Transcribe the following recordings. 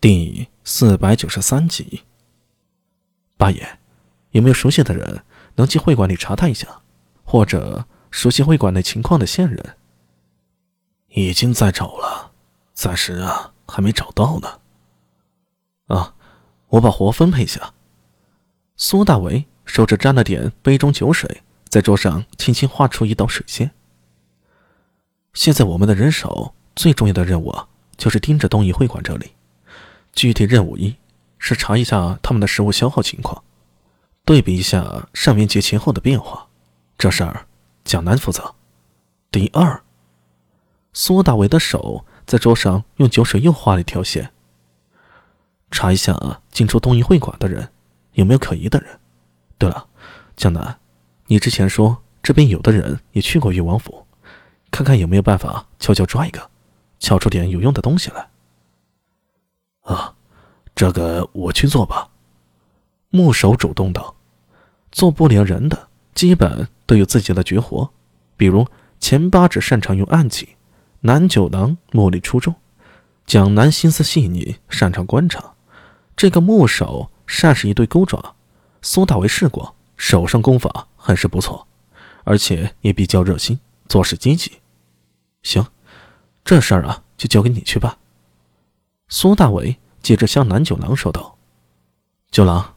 第四百九十三集。八爷，有没有熟悉的人能去会馆里查探一下，或者熟悉会馆内情况的线人？已经在找了，暂时啊还没找到呢。啊，我把活分配一下。苏大为手指沾了点杯中酒水，在桌上轻轻画出一道水线。现在我们的人手最重要的任务啊，就是盯着东夷会馆这里。具体任务一是查一下他们的食物消耗情况，对比一下上元节前后的变化。这事儿蒋楠负责。第二，苏大伟的手在桌上用酒水又画了一条线，查一下进出东夷会馆的人有没有可疑的人。对了，江南，你之前说这边有的人也去过越王府，看看有没有办法悄悄抓一个，撬出点有用的东西来。啊，这个我去做吧。木手主动道：“做不良人的，基本都有自己的绝活，比如钱八指擅长用暗器，南九郎目力出众，蒋南心思细腻，擅长观察。这个木手善使一对钩爪，苏大为试过，手上功法很是不错，而且也比较热心，做事积极。行，这事儿啊，就交给你去办。”苏大伟接着向南九郎说道：“九郎，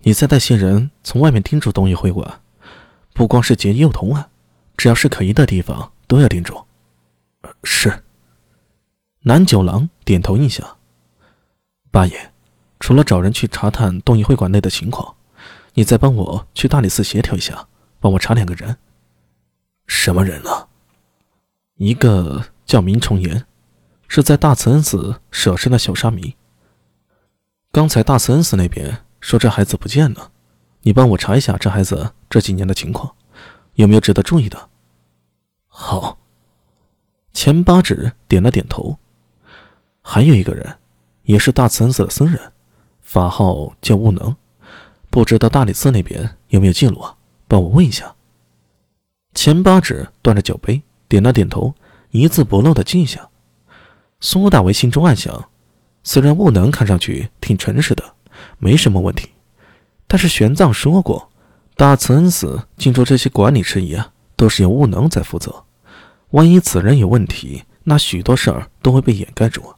你再带些人从外面盯住东夷会馆，不光是劫幼童啊，只要是可疑的地方都要盯住。”“是。”南九郎点头应下。八爷，除了找人去查探东夷会馆内的情况，你再帮我去大理寺协调一下，帮我查两个人。什么人呢？一个叫明重言。是在大慈恩寺舍身的小沙弥。刚才大慈恩寺那边说这孩子不见了，你帮我查一下这孩子这几年的情况，有没有值得注意的？好。钱八指点了点头。还有一个人，也是大慈恩寺的僧人，法号叫悟能，不知道大理寺那边有没有记录啊？帮我问一下。钱八指端着酒杯，点了点头，一字不漏的记下。苏大为心中暗想：虽然悟能看上去挺诚实的，没什么问题，但是玄奘说过，大慈恩寺进出这些管理事宜啊，都是由悟能在负责。万一此人有问题，那许多事儿都会被掩盖住，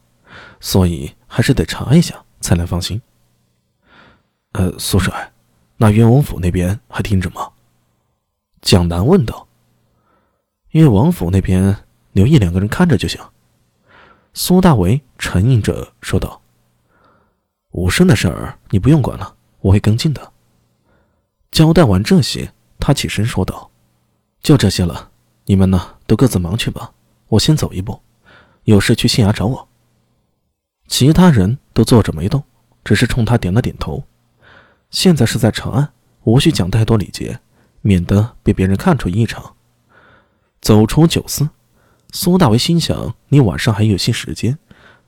所以还是得查一下才能放心。呃，苏帅，那越王府那边还盯着吗？蒋楠问道。越王府那边留一两个人看着就行。苏大为沉吟着说道：“武生的事儿你不用管了，我会跟进的。”交代完这些，他起身说道：“就这些了，你们呢都各自忙去吧，我先走一步，有事去县衙找我。”其他人都坐着没动，只是冲他点了点头。现在是在长安，无需讲太多礼节，免得被别人看出异常。走出酒肆。苏大为心想：“你晚上还有些时间，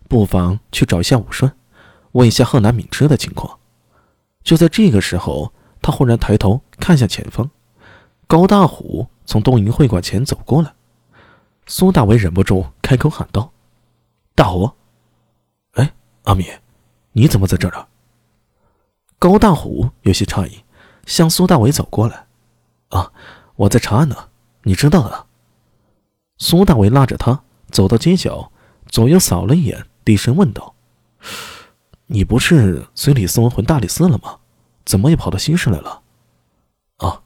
不妨去找一下武顺，问一下贺南敏之的情况。”就在这个时候，他忽然抬头看向前方，高大虎从东营会馆前走过来。苏大为忍不住开口喊道：“大虎！”“哎，阿敏，你怎么在这儿？”高大虎有些诧异，向苏大为走过来。“啊，我在查案呢，你知道的。”苏大伟拉着他走到街角，左右扫了一眼，低声问道：“你不是随李思文回大理寺了吗？怎么也跑到西市来了？”“啊，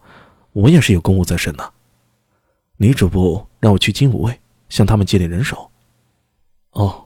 我也是有公务在身呢。李主簿让我去金吾卫向他们借点人手。”“哦。”